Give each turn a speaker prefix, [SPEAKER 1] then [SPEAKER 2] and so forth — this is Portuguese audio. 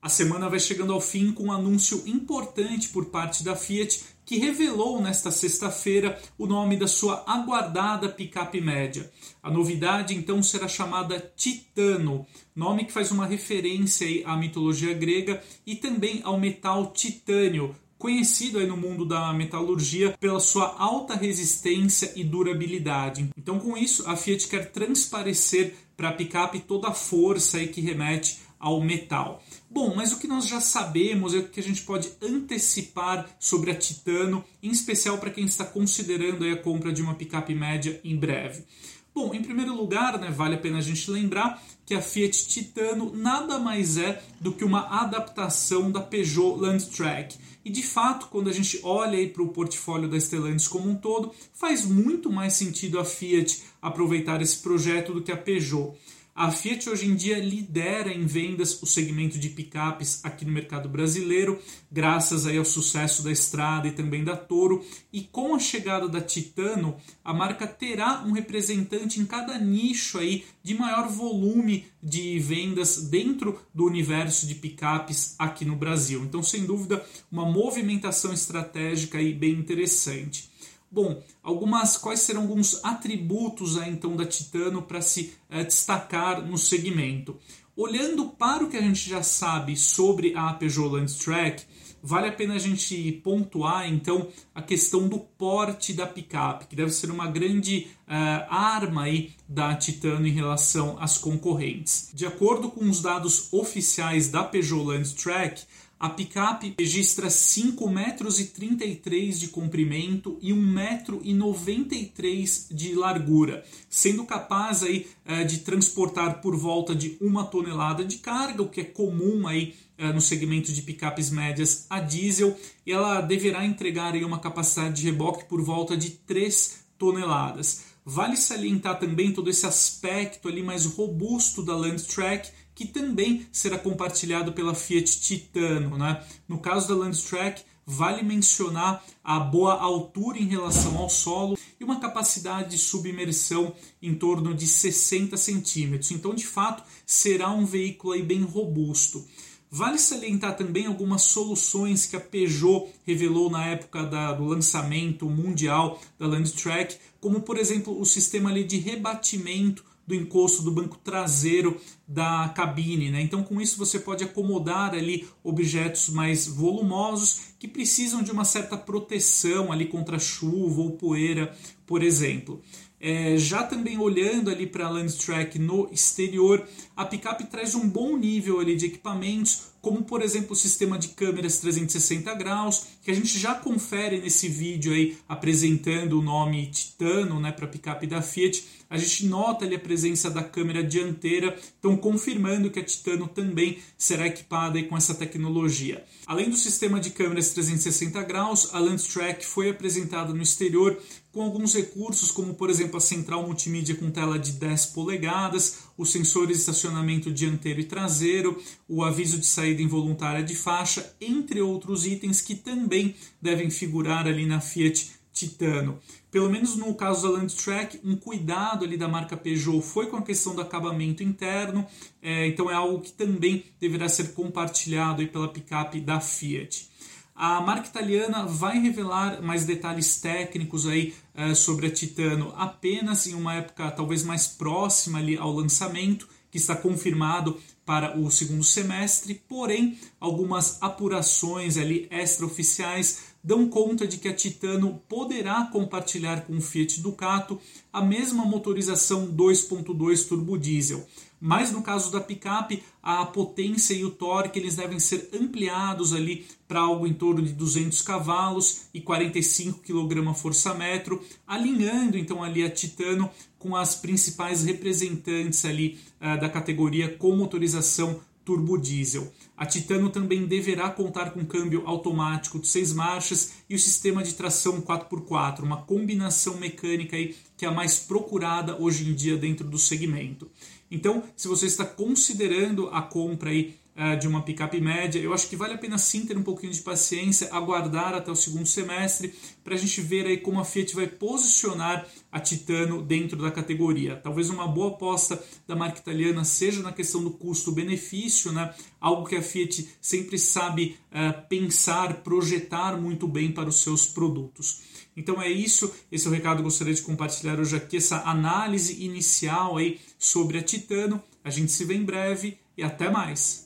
[SPEAKER 1] A semana vai chegando ao fim com um anúncio importante por parte da Fiat, que revelou nesta sexta-feira o nome da sua aguardada picape média. A novidade então será chamada Titano, nome que faz uma referência à mitologia grega e também ao metal titânio, conhecido aí no mundo da metalurgia pela sua alta resistência e durabilidade. Então, com isso, a Fiat quer transparecer para a picape toda a força aí que remete ao metal. Bom, mas o que nós já sabemos é o que a gente pode antecipar sobre a Titano, em especial para quem está considerando a compra de uma picape média em breve. Bom, em primeiro lugar, né, vale a pena a gente lembrar que a Fiat Titano nada mais é do que uma adaptação da Peugeot Landtrek. E de fato, quando a gente olha para o portfólio da Stellantis como um todo, faz muito mais sentido a Fiat aproveitar esse projeto do que a Peugeot. A Fiat hoje em dia lidera em vendas o segmento de picapes aqui no mercado brasileiro, graças aí ao sucesso da Estrada e também da Toro. E com a chegada da Titano, a marca terá um representante em cada nicho aí de maior volume de vendas dentro do universo de picapes aqui no Brasil. Então, sem dúvida, uma movimentação estratégica aí bem interessante. Bom, algumas quais serão alguns atributos aí, então da Titano para se é, destacar no segmento? Olhando para o que a gente já sabe sobre a Peugeot Landstrek, vale a pena a gente pontuar então a questão do porte da picape, que deve ser uma grande uh, arma aí da Titano em relação às concorrentes. De acordo com os dados oficiais da Peugeot Landstrek, a picape registra 5,33 metros e de comprimento e 1,93 metro de largura, sendo capaz aí, eh, de transportar por volta de uma tonelada de carga, o que é comum aí, eh, no segmento de picapes médias a diesel, e ela deverá entregar aí, uma capacidade de reboque por volta de 3 toneladas. Vale salientar também todo esse aspecto ali mais robusto da Landtrack, que também será compartilhado pela Fiat Titano. Né? No caso da Landstrack, vale mencionar a boa altura em relação ao solo e uma capacidade de submersão em torno de 60 centímetros. Então, de fato, será um veículo aí bem robusto. Vale salientar também algumas soluções que a Peugeot revelou na época da, do lançamento mundial da Landtrack, como por exemplo o sistema ali de rebatimento do encosto do banco traseiro da cabine. Né? Então, com isso, você pode acomodar ali objetos mais volumosos que precisam de uma certa proteção ali contra chuva ou poeira, por exemplo. É, já também olhando ali para a Landstrack no exterior, a picape traz um bom nível ali de equipamentos, como por exemplo o sistema de câmeras 360 graus, que a gente já confere nesse vídeo aí apresentando o nome Titano né, para picape da Fiat. A gente nota ali a presença da câmera dianteira, então confirmando que a Titano também será equipada aí com essa tecnologia. Além do sistema de câmeras 360 graus, a Landstrack foi apresentada no exterior com alguns recursos, como por exemplo a central multimídia com tela de 10 polegadas, os sensores de estacionamento dianteiro e traseiro, o aviso de saída involuntária de faixa, entre outros itens que também devem figurar ali na Fiat Titano. Pelo menos no caso da Landtrack, um cuidado ali da marca Peugeot foi com a questão do acabamento interno, é, então é algo que também deverá ser compartilhado aí pela picape da Fiat. A marca italiana vai revelar mais detalhes técnicos aí uh, sobre a Titano apenas em uma época talvez mais próxima ali ao lançamento, que está confirmado para o segundo semestre, porém algumas apurações ali extraoficiais dão conta de que a Titano poderá compartilhar com o Fiat Ducato a mesma motorização 2.2 turbo diesel. Mas no caso da picape, a potência e o torque eles devem ser ampliados ali para algo em torno de 200 cavalos e 45 kgfm, alinhando então ali a Titano com as principais representantes ali uh, da categoria com motorização turbo diesel. A Titano também deverá contar com câmbio automático de seis marchas e o sistema de tração 4x4, uma combinação mecânica aí que é a mais procurada hoje em dia dentro do segmento. Então, se você está considerando a compra aí de uma picape média. Eu acho que vale a pena sim ter um pouquinho de paciência, aguardar até o segundo semestre para a gente ver aí como a Fiat vai posicionar a Titano dentro da categoria. Talvez uma boa aposta da marca italiana seja na questão do custo-benefício, né? algo que a Fiat sempre sabe uh, pensar, projetar muito bem para os seus produtos. Então é isso, esse é o recado que eu gostaria de compartilhar hoje aqui, essa análise inicial aí sobre a Titano. A gente se vê em breve e até mais.